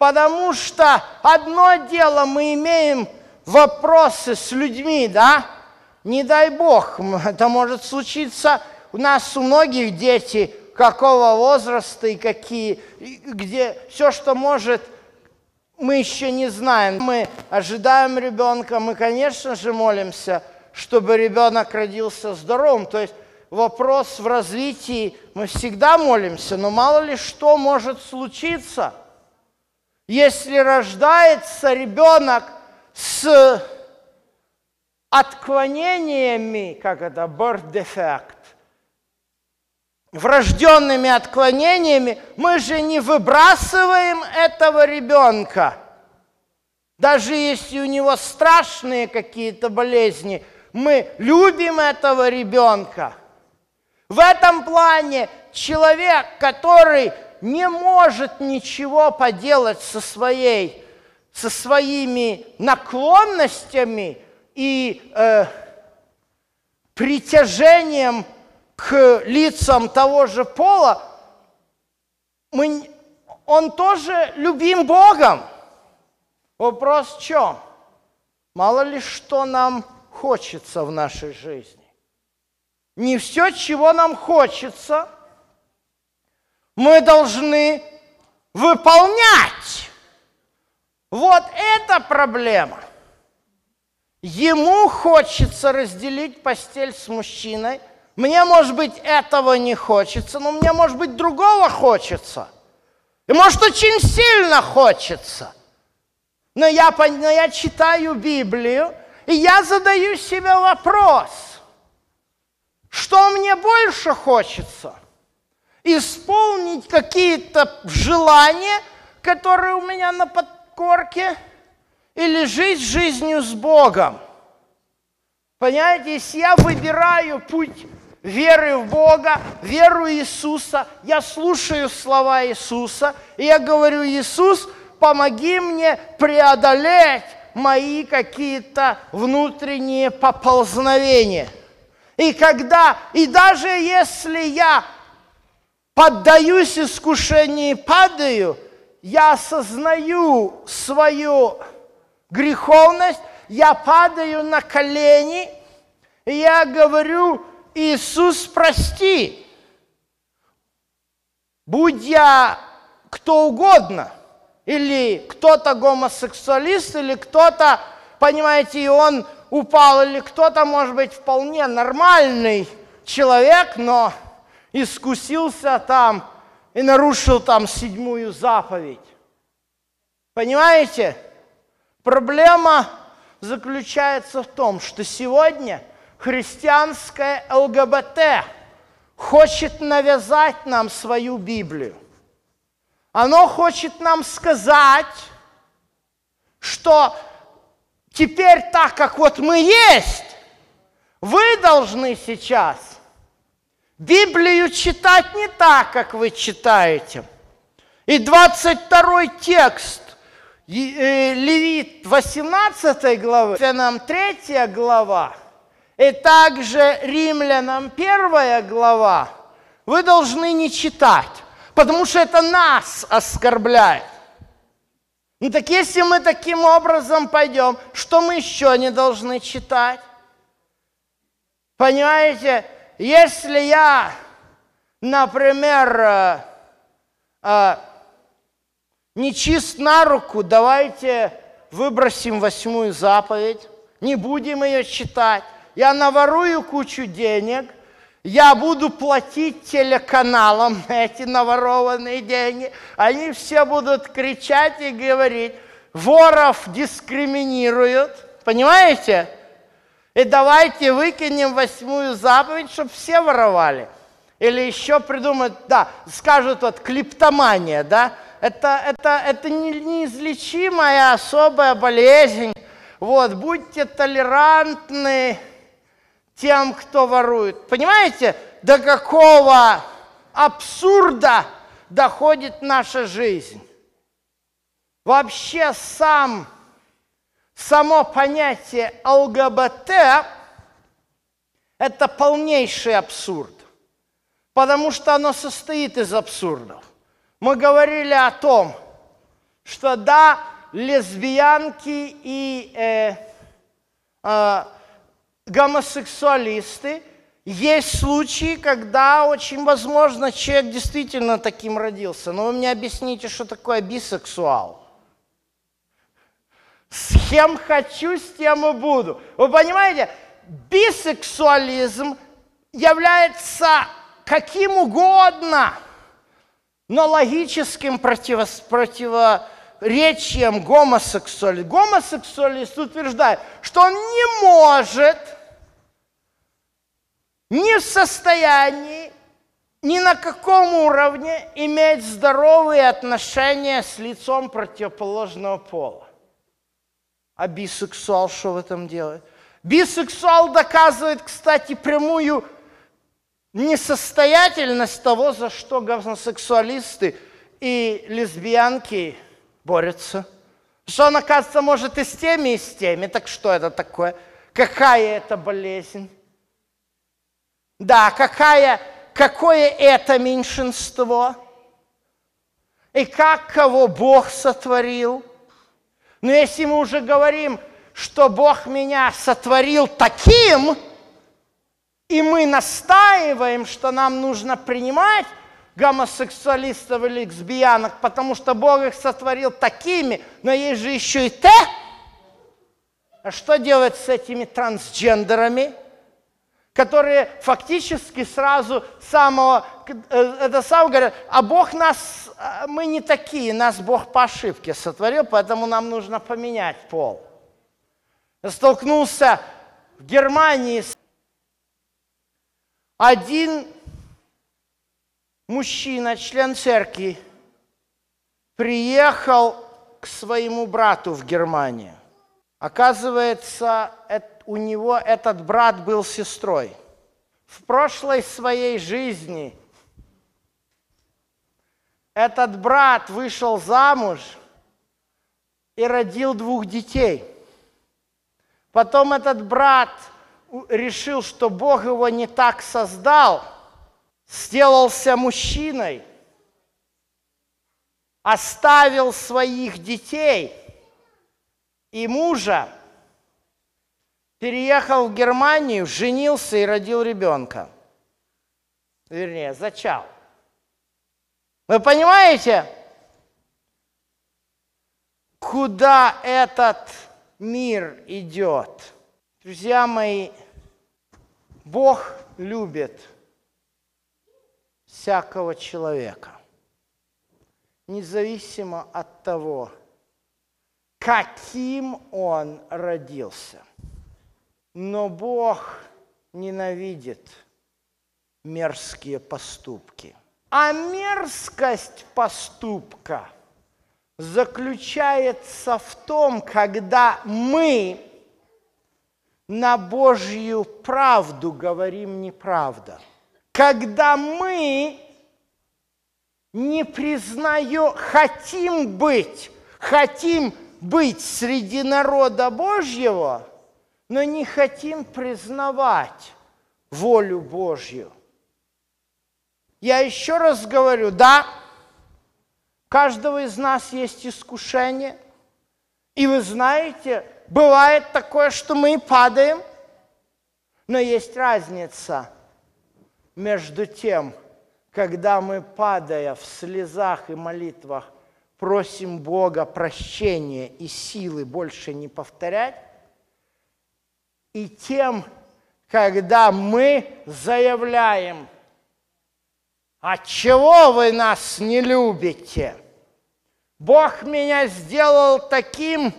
Потому что одно дело мы имеем вопросы с людьми, да? Не дай Бог, это может случиться у нас у многих дети какого возраста и какие, где все, что может, мы еще не знаем. Мы ожидаем ребенка, мы, конечно же, молимся, чтобы ребенок родился здоровым. То есть вопрос в развитии, мы всегда молимся, но мало ли что может случиться. Если рождается ребенок с отклонениями, как это, birth defect, врожденными отклонениями, мы же не выбрасываем этого ребенка. Даже если у него страшные какие-то болезни, мы любим этого ребенка. В этом плане человек, который не может ничего поделать со, своей, со своими наклонностями и э, притяжением к лицам того же пола, мы, он тоже любим Богом. Вопрос в чем? Мало ли что нам хочется в нашей жизни. Не все, чего нам хочется, мы должны выполнять. Вот это проблема. ему хочется разделить постель с мужчиной. Мне, может быть, этого не хочется, но мне, может быть, другого хочется. И, может, очень сильно хочется. Но я, но я читаю Библию, и я задаю себе вопрос, что мне больше хочется? Исполнить какие-то желания, которые у меня на подкорке, или жить жизнью с Богом? Понимаете, если я выбираю путь веры в Бога, веру Иисуса, я слушаю слова Иисуса, и я говорю, Иисус, помоги мне преодолеть мои какие-то внутренние поползновения. И когда, и даже если я поддаюсь искушению падаю, я осознаю свою греховность, я падаю на колени, и я говорю, Иисус, прости, будь я кто угодно, или кто-то гомосексуалист, или кто-то, понимаете, и он упал, или кто-то, может быть, вполне нормальный человек, но искусился там и нарушил там седьмую заповедь. Понимаете? Проблема заключается в том, что сегодня христианское ЛГБТ хочет навязать нам свою Библию. Оно хочет нам сказать, что теперь так, как вот мы есть, вы должны сейчас Библию читать не так, как вы читаете. И 22 текст Э, Левит 18 главы, нам 3 глава, и также Римлянам 1 глава, вы должны не читать, потому что это нас оскорбляет. Ну так если мы таким образом пойдем, что мы еще не должны читать? Понимаете, если я, например, э, э, не чист на руку, давайте выбросим восьмую заповедь, не будем ее читать. Я наворую кучу денег, я буду платить телеканалам эти наворованные деньги. Они все будут кричать и говорить, воров дискриминируют. Понимаете? И давайте выкинем восьмую заповедь, чтобы все воровали. Или еще придумают, да, скажут вот клиптомания, да, это, это, это неизлечимая особая болезнь. Вот, будьте толерантны тем, кто ворует. Понимаете, до какого абсурда доходит наша жизнь? Вообще сам, само понятие ЛГБТ – это полнейший абсурд, потому что оно состоит из абсурдов мы говорили о том, что да, лесбиянки и э, э, гомосексуалисты, есть случаи, когда очень возможно человек действительно таким родился. Но вы мне объясните, что такое бисексуал. С кем хочу, с тем и буду. Вы понимаете, бисексуализм является каким угодно – но логическим противос, противоречием гомосексуалист. Гомосексуалист утверждает, что он не может, не в состоянии, ни на каком уровне иметь здоровые отношения с лицом противоположного пола. А бисексуал что в этом делает? Бисексуал доказывает, кстати, прямую несостоятельность того, за что гомосексуалисты и лесбиянки борются. Что он, оказывается, может и с теми, и с теми. Так что это такое? Какая это болезнь? Да, какая, какое это меньшинство? И как кого Бог сотворил? Но если мы уже говорим, что Бог меня сотворил таким, и мы настаиваем, что нам нужно принимать гомосексуалистов или лесбиянок, потому что Бог их сотворил такими, но есть же еще и те. А что делать с этими трансгендерами, которые фактически сразу самого, э, это самое говорят, а Бог нас, э, мы не такие, нас Бог по ошибке сотворил, поэтому нам нужно поменять пол. столкнулся в Германии с один мужчина, член церкви, приехал к своему брату в Германию. Оказывается, у него этот брат был сестрой. В прошлой своей жизни этот брат вышел замуж и родил двух детей. Потом этот брат решил, что Бог его не так создал, сделался мужчиной, оставил своих детей – и мужа, переехал в Германию, женился и родил ребенка. Вернее, зачал. Вы понимаете, куда этот мир идет? Друзья мои, Бог любит всякого человека, независимо от того, каким он родился. Но Бог ненавидит мерзкие поступки. А мерзкость поступка заключается в том, когда мы на Божью правду говорим неправда. Когда мы не признаем, хотим быть, хотим быть среди народа Божьего, но не хотим признавать волю Божью. Я еще раз говорю, да, каждого из нас есть искушение. И вы знаете, бывает такое, что мы падаем, но есть разница между тем, когда мы, падая в слезах и молитвах, просим Бога прощения и силы больше не повторять, и тем, когда мы заявляем, от чего вы нас не любите? Бог меня сделал таким,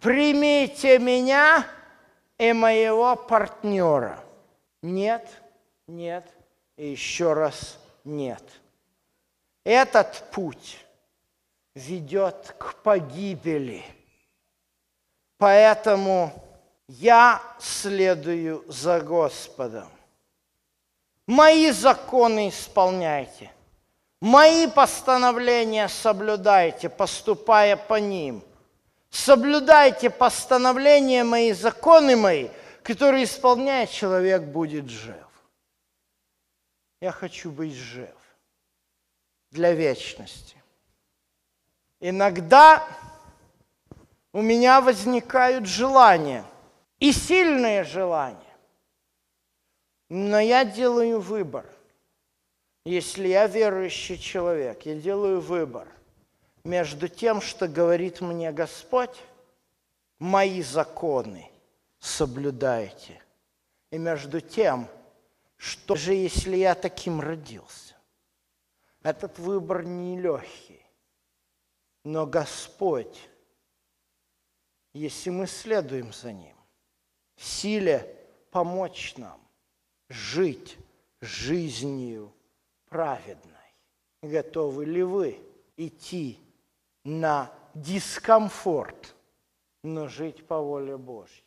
примите меня и моего партнера. Нет, нет и еще раз нет. Этот путь ведет к погибели. Поэтому я следую за Господом. Мои законы исполняйте, мои постановления соблюдайте, поступая по ним. Соблюдайте постановления мои, законы мои, которые исполняет человек, будет жив. Я хочу быть жив для вечности. Иногда у меня возникают желания, и сильные желания. Но я делаю выбор. Если я верующий человек, я делаю выбор между тем, что говорит мне Господь, мои законы соблюдайте, и между тем, что же если я таким родился. Этот выбор нелегкий. Но Господь, если мы следуем за Ним, силе помочь нам жить жизнью праведной. Готовы ли вы идти на дискомфорт, но жить по воле Божьей?